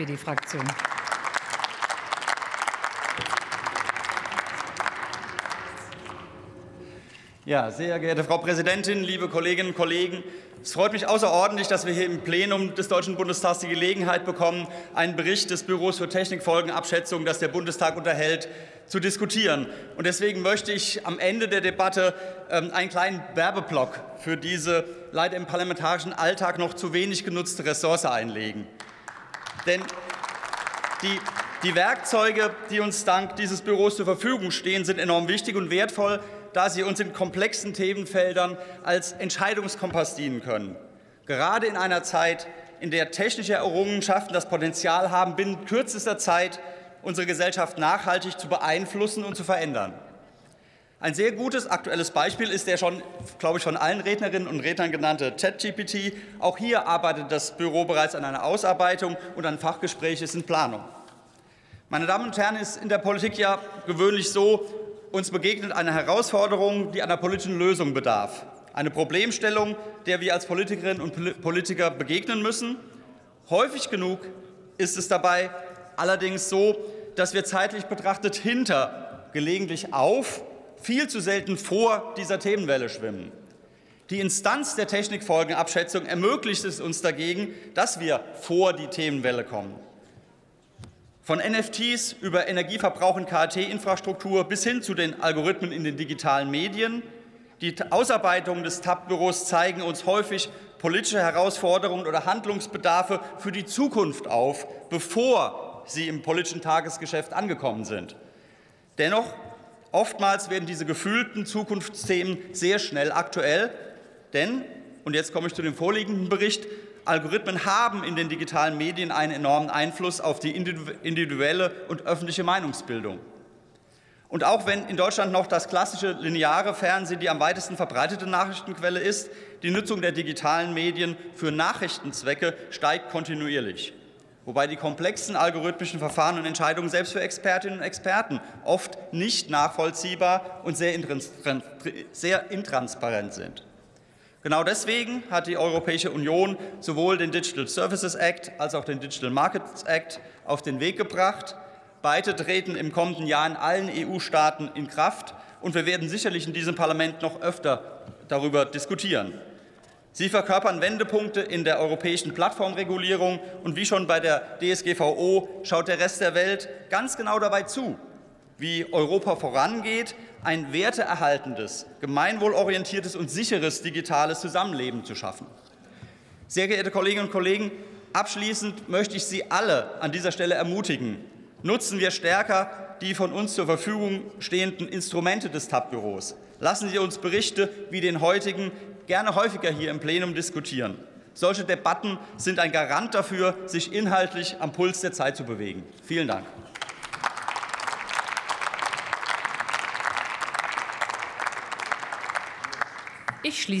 SPD-Fraktion. Ja, sehr geehrte Frau Präsidentin, liebe Kolleginnen und Kollegen! Es freut mich außerordentlich, dass wir hier im Plenum des Deutschen Bundestags die Gelegenheit bekommen, einen Bericht des Büros für Technikfolgenabschätzung, das der Bundestag unterhält, zu diskutieren. Und deswegen möchte ich am Ende der Debatte ähm, einen kleinen Werbeblock für diese leider im parlamentarischen Alltag noch zu wenig genutzte Ressource einlegen. Denn die, die Werkzeuge, die uns dank dieses Büros zur Verfügung stehen, sind enorm wichtig und wertvoll da sie uns in komplexen Themenfeldern als Entscheidungskompass dienen können. Gerade in einer Zeit, in der technische Errungenschaften das Potenzial haben, binnen kürzester Zeit unsere Gesellschaft nachhaltig zu beeinflussen und zu verändern. Ein sehr gutes aktuelles Beispiel ist der schon, glaube ich, von allen Rednerinnen und Rednern genannte ChatGPT. Auch hier arbeitet das Büro bereits an einer Ausarbeitung und ein Fachgespräch ist in Planung. Meine Damen und Herren, ist in der Politik ja gewöhnlich so, uns begegnet eine Herausforderung, die einer politischen Lösung bedarf. Eine Problemstellung, der wir als Politikerinnen und Politiker begegnen müssen. Häufig genug ist es dabei allerdings so, dass wir zeitlich betrachtet hinter, gelegentlich auf, viel zu selten vor dieser Themenwelle schwimmen. Die Instanz der Technikfolgenabschätzung ermöglicht es uns dagegen, dass wir vor die Themenwelle kommen. Von NFTs über Energieverbrauch in KT-Infrastruktur bis hin zu den Algorithmen in den digitalen Medien. Die Ausarbeitungen des TAP-Büros zeigen uns häufig politische Herausforderungen oder Handlungsbedarfe für die Zukunft auf, bevor sie im politischen Tagesgeschäft angekommen sind. Dennoch, oftmals werden diese gefühlten Zukunftsthemen sehr schnell aktuell, denn, und jetzt komme ich zu dem vorliegenden Bericht, Algorithmen haben in den digitalen Medien einen enormen Einfluss auf die individuelle und öffentliche Meinungsbildung. Und auch wenn in Deutschland noch das klassische lineare Fernsehen die am weitesten verbreitete Nachrichtenquelle ist, die Nutzung der digitalen Medien für Nachrichtenzwecke steigt kontinuierlich. Wobei die komplexen algorithmischen Verfahren und Entscheidungen selbst für Expertinnen und Experten oft nicht nachvollziehbar und sehr, intransparent sind. Genau deswegen hat die Europäische Union sowohl den Digital Services Act als auch den Digital Markets Act auf den Weg gebracht. Beide treten im kommenden Jahr in allen EU-Staaten in Kraft, und wir werden sicherlich in diesem Parlament noch öfter darüber diskutieren. Sie verkörpern Wendepunkte in der europäischen Plattformregulierung, und wie schon bei der DSGVO schaut der Rest der Welt ganz genau dabei zu, wie Europa vorangeht, ein werteerhaltendes, gemeinwohlorientiertes und sicheres digitales Zusammenleben zu schaffen. Sehr geehrte Kolleginnen und Kollegen, abschließend möchte ich Sie alle an dieser Stelle ermutigen. Nutzen wir stärker die von uns zur Verfügung stehenden Instrumente des TAP-Büros. Lassen Sie uns Berichte wie den heutigen gerne häufiger hier im Plenum diskutieren. Solche Debatten sind ein Garant dafür, sich inhaltlich am Puls der Zeit zu bewegen. Vielen Dank. Ich schließe